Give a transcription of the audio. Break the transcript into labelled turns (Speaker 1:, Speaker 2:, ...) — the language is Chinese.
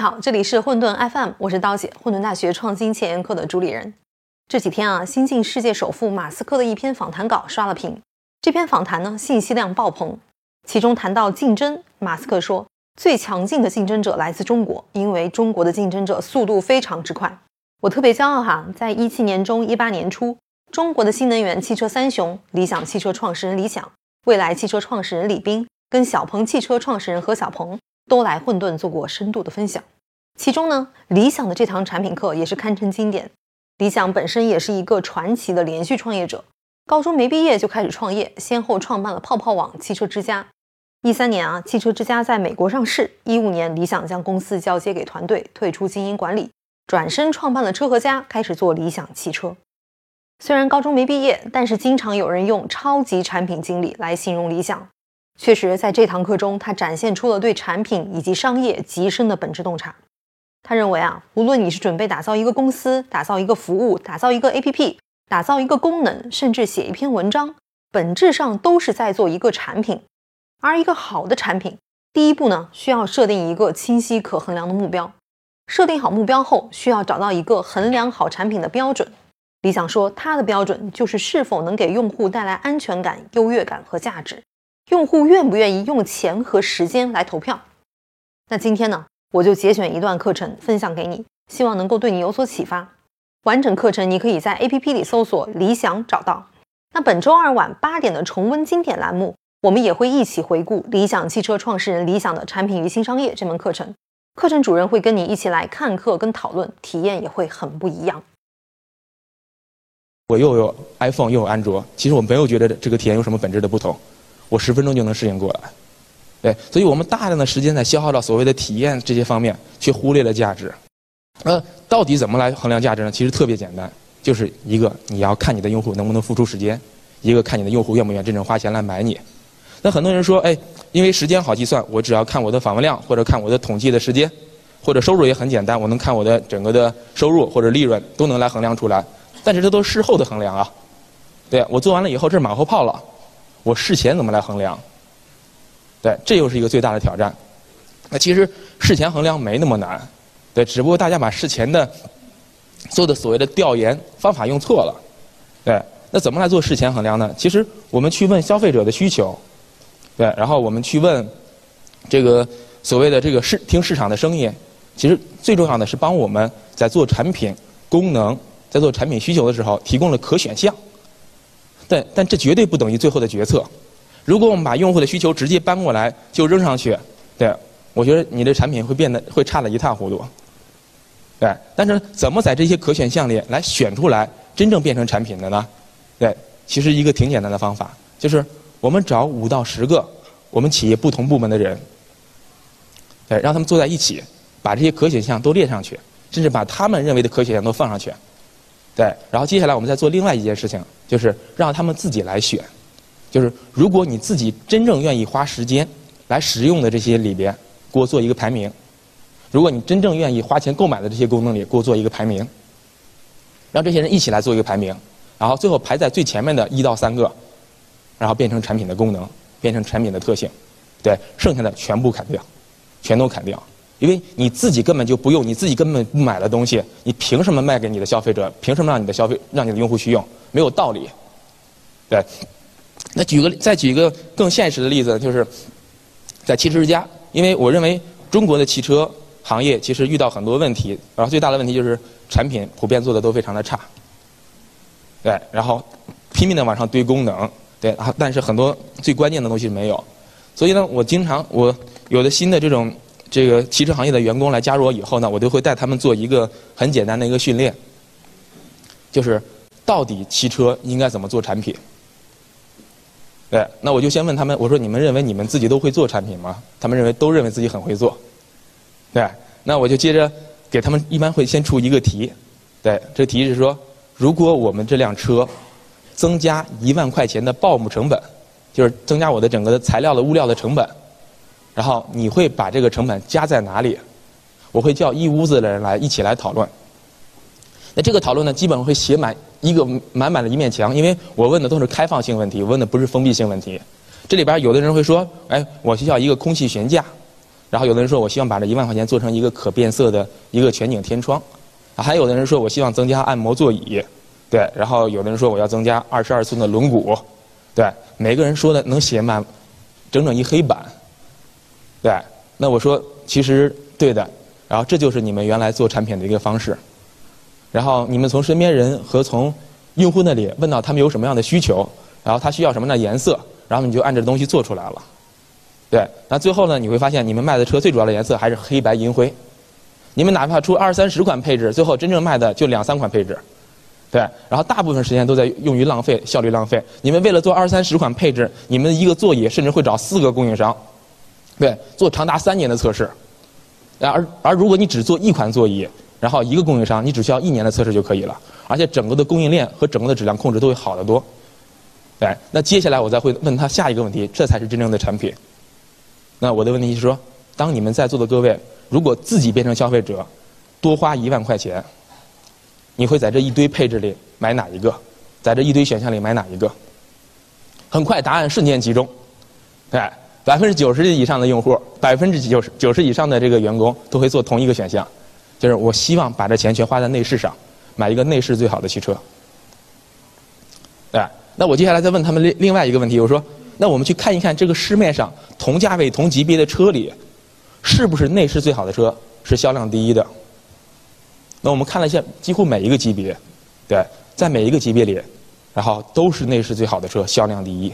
Speaker 1: 好，这里是混沌 FM，我是刀姐，混沌大学创新前沿课的主理人。这几天啊，新晋世界首富马斯克的一篇访谈稿刷了屏。这篇访谈呢，信息量爆棚。其中谈到竞争，马斯克说，最强劲的竞争者来自中国，因为中国的竞争者速度非常之快。我特别骄傲哈，在一七年中、一八年初，中国的新能源汽车三雄——理想汽车创始人李想、蔚来汽车创始人李斌，跟小鹏汽车创始人何小鹏。都来混沌做过深度的分享，其中呢，理想的这堂产品课也是堪称经典。理想本身也是一个传奇的连续创业者，高中没毕业就开始创业，先后创办了泡泡网、汽车之家。一三年啊，汽车之家在美国上市。一五年，理想将公司交接给团队，退出经营管理，转身创办了车和家，开始做理想汽车。虽然高中没毕业，但是经常有人用超级产品经理来形容理想。确实，在这堂课中，他展现出了对产品以及商业极深的本质洞察。他认为啊，无论你是准备打造一个公司、打造一个服务、打造一个 APP、打造一个功能，甚至写一篇文章，本质上都是在做一个产品。而一个好的产品，第一步呢，需要设定一个清晰可衡量的目标。设定好目标后，需要找到一个衡量好产品的标准。理想说，他的标准就是是否能给用户带来安全感、优越感和价值。用户愿不愿意用钱和时间来投票？那今天呢，我就节选一段课程分享给你，希望能够对你有所启发。完整课程你可以在 APP 里搜索“理想”找到。那本周二晚八点的重温经典栏目，我们也会一起回顾理想汽车创始人理想的产品与新商业这门课程。课程主任会跟你一起来看课跟讨论，体验也会很不一样。
Speaker 2: 我又有 iPhone 又有安卓，其实我没有觉得这个体验有什么本质的不同。我十分钟就能适应过来，对，所以我们大量的时间在消耗到所谓的体验这些方面，却忽略了价值。呃，到底怎么来衡量价值呢？其实特别简单，就是一个你要看你的用户能不能付出时间，一个看你的用户愿不愿意真正花钱来买你。那很多人说，哎，因为时间好计算，我只要看我的访问量，或者看我的统计的时间，或者收入也很简单，我能看我的整个的收入或者利润都能来衡量出来。但是这都是事后的衡量啊，对我做完了以后，这是马后炮了。我事前怎么来衡量？对，这又是一个最大的挑战。那其实事前衡量没那么难，对，只不过大家把事前的做的所谓的调研方法用错了。对，那怎么来做事前衡量呢？其实我们去问消费者的需求，对，然后我们去问这个所谓的这个市听市场的声音。其实最重要的是帮我们在做产品功能，在做产品需求的时候提供了可选项。但但这绝对不等于最后的决策。如果我们把用户的需求直接搬过来就扔上去，对，我觉得你的产品会变得会差的一塌糊涂。对，但是怎么在这些可选项里来选出来真正变成产品的呢？对，其实一个挺简单的方法，就是我们找五到十个我们企业不同部门的人，对，让他们坐在一起，把这些可选项都列上去，甚至把他们认为的可选项都放上去。对，然后接下来我们再做另外一件事情，就是让他们自己来选。就是如果你自己真正愿意花时间来使用的这些里边，给我做一个排名；如果你真正愿意花钱购买的这些功能里，给我做一个排名。让这些人一起来做一个排名，然后最后排在最前面的一到三个，然后变成产品的功能，变成产品的特性。对，剩下的全部砍掉，全都砍掉。因为你自己根本就不用，你自己根本不买的东西，你凭什么卖给你的消费者？凭什么让你的消费让你的用户去用？没有道理。对，那举个再举一个更现实的例子，就是在汽车之家，因为我认为中国的汽车行业其实遇到很多问题，然后最大的问题就是产品普遍做的都非常的差。对，然后拼命的往上堆功能，对，但是很多最关键的东西没有。所以呢，我经常我有的新的这种。这个汽车行业的员工来加入我以后呢，我就会带他们做一个很简单的一个训练，就是到底汽车应该怎么做产品？对，那我就先问他们，我说你们认为你们自己都会做产品吗？他们认为都认为自己很会做。对，那我就接着给他们一般会先出一个题，对，这题是说，如果我们这辆车增加一万块钱的报幕成本，就是增加我的整个的材料的物料的成本。然后你会把这个成本加在哪里？我会叫一屋子的人来一起来讨论。那这个讨论呢，基本上会写满一个满满的一面墙，因为我问的都是开放性问题，问的不是封闭性问题。这里边有的人会说：“哎，我需要一个空气悬架，然后有的人说我希望把这一万块钱做成一个可变色的一个全景天窗，还有的人说我希望增加按摩座椅，对，然后有的人说我要增加二十二寸的轮毂，对，每个人说的能写满整整一黑板，对，那我说其实对的，然后这就是你们原来做产品的一个方式，然后你们从身边人和从用户那里问到他们有什么样的需求，然后他需要什么样的颜色，然后你就按这东西做出来了。对，那最后呢，你会发现你们卖的车最主要的颜色还是黑白银灰。你们哪怕出二三十款配置，最后真正卖的就两三款配置。对，然后大部分时间都在用于浪费，效率浪费。你们为了做二三十款配置，你们一个座椅甚至会找四个供应商，对，做长达三年的测试。然而而如果你只做一款座椅，然后一个供应商，你只需要一年的测试就可以了，而且整个的供应链和整个的质量控制都会好得多。对，那接下来我再会问他下一个问题，这才是真正的产品。那我的问题是说，当你们在座的各位，如果自己变成消费者，多花一万块钱，你会在这一堆配置里买哪一个？在这一堆选项里买哪一个？很快，答案瞬间集中，哎，百分之九十以上的用户，百分之九十九十以上的这个员工都会做同一个选项，就是我希望把这钱全花在内饰上，买一个内饰最好的汽车。哎，那我接下来再问他们另另外一个问题，我说。那我们去看一看这个市面上同价位、同级别的车里，是不是内饰最好的车是销量第一的？那我们看了一下，几乎每一个级别，对，在每一个级别里，然后都是内饰最好的车销量第一。